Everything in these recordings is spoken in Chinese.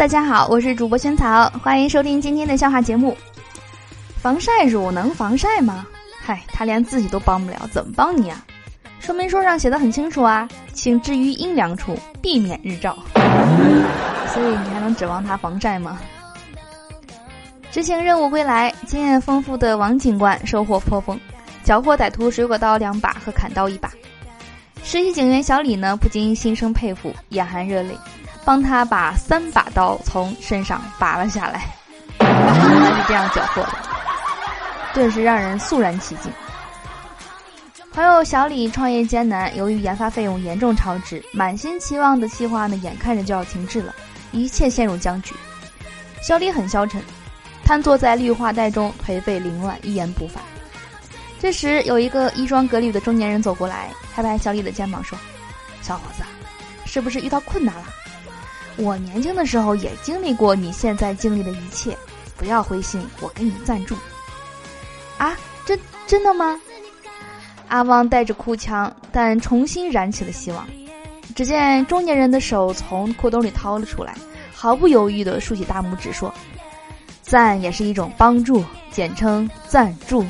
大家好，我是主播萱草，欢迎收听今天的笑话节目。防晒乳能防晒吗？嗨，他连自己都帮不了，怎么帮你啊？说明书上写的很清楚啊，请置于阴凉处，避免日照。所以你还能指望它防晒吗？执行任务归来，经验丰富的王警官收获颇丰，缴获歹徒水果刀两把和砍刀一把。实习警员小李呢，不禁心生佩服，眼含热泪，帮他把三把刀从身上拔了下来。原来是这样缴获的，顿时让人肃然起敬。朋友小李创业艰难，由于研发费用严重超支，满心期望的计划呢，眼看着就要停滞了，一切陷入僵局。小李很消沉，瘫坐在绿化带中，颓废凌乱，一言不发。这时，有一个衣装革履的中年人走过来，拍拍小李的肩膀说：“小伙子，是不是遇到困难了？我年轻的时候也经历过你现在经历的一切，不要灰心，我给你赞助。”啊，真真的吗？阿旺带着哭腔，但重新燃起了希望。只见中年人的手从裤兜里掏了出来，毫不犹豫地竖起大拇指说：“赞也是一种帮助，简称赞助。”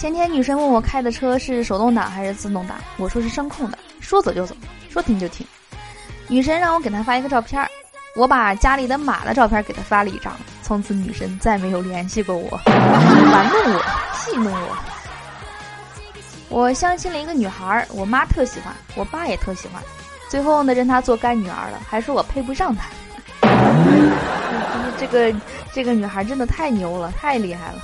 前天女神问我开的车是手动挡还是自动挡，我说是声控的，说走就走，说停就停。女神让我给她发一个照片我把家里的马的照片给她发了一张。从此，女神再没有联系过我，玩弄我，戏弄我。我相亲了一个女孩，我妈特喜欢，我爸也特喜欢，最后呢，认她做干女儿了，还说我配不上她。这个这个女孩真的太牛了，太厉害了。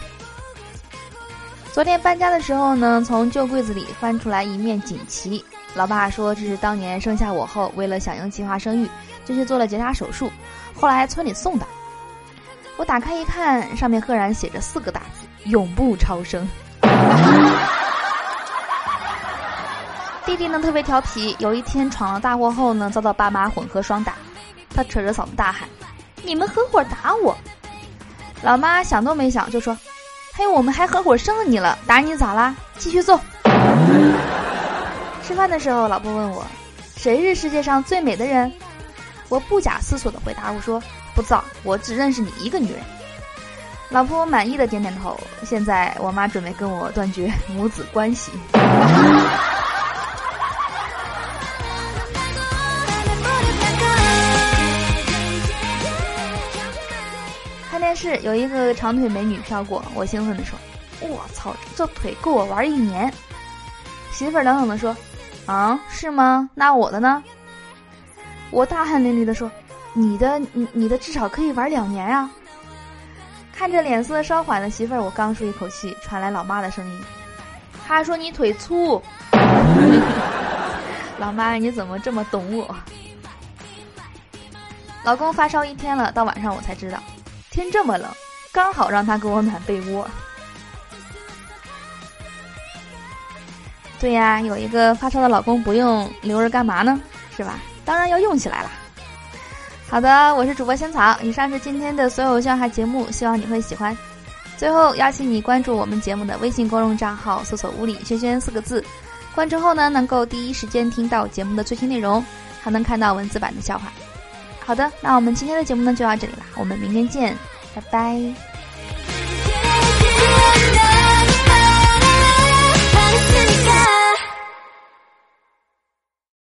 昨天搬家的时候呢，从旧柜子里翻出来一面锦旗，老爸说这是当年生下我后，为了响应计划生育，就去做了结扎手术，后来村里送的。我打开一看，上面赫然写着四个大字：“永不超生。”弟弟呢特别调皮，有一天闯了大祸后呢，遭到爸妈混合双打，他扯着嗓子大喊：“你们合伙打我！”老妈想都没想就说：“嘿，我们还合伙生了你了，打你咋啦？继续揍！”吃饭的时候，老婆问我：“谁是世界上最美的人？”我不假思索的回答：“我说。”不造，我只认识你一个女人。老婆满意的点点头。现在我妈准备跟我断绝母子关系。电视有一个长腿美女飘过，我兴奋的说：“我操，这腿够我玩一年。”媳妇儿冷冷的说：“啊，是吗？那我的呢？”我大汗淋漓的说。你的你你的至少可以玩两年啊！看着脸色稍缓的媳妇儿，我刚舒一口气，传来老妈的声音：“她说你腿粗。”老妈，你怎么这么懂我？老公发烧一天了，到晚上我才知道，天这么冷，刚好让他给我暖被窝。对呀，有一个发烧的老公不用留着干嘛呢？是吧？当然要用起来了。好的，我是主播仙草。以上是今天的所有笑话节目，希望你会喜欢。最后邀请你关注我们节目的微信公众账号，搜索“屋里轩轩”四个字。关注后呢，能够第一时间听到节目的最新内容，还能看到文字版的笑话。好的，那我们今天的节目呢就到这里了，我们明天见，拜拜。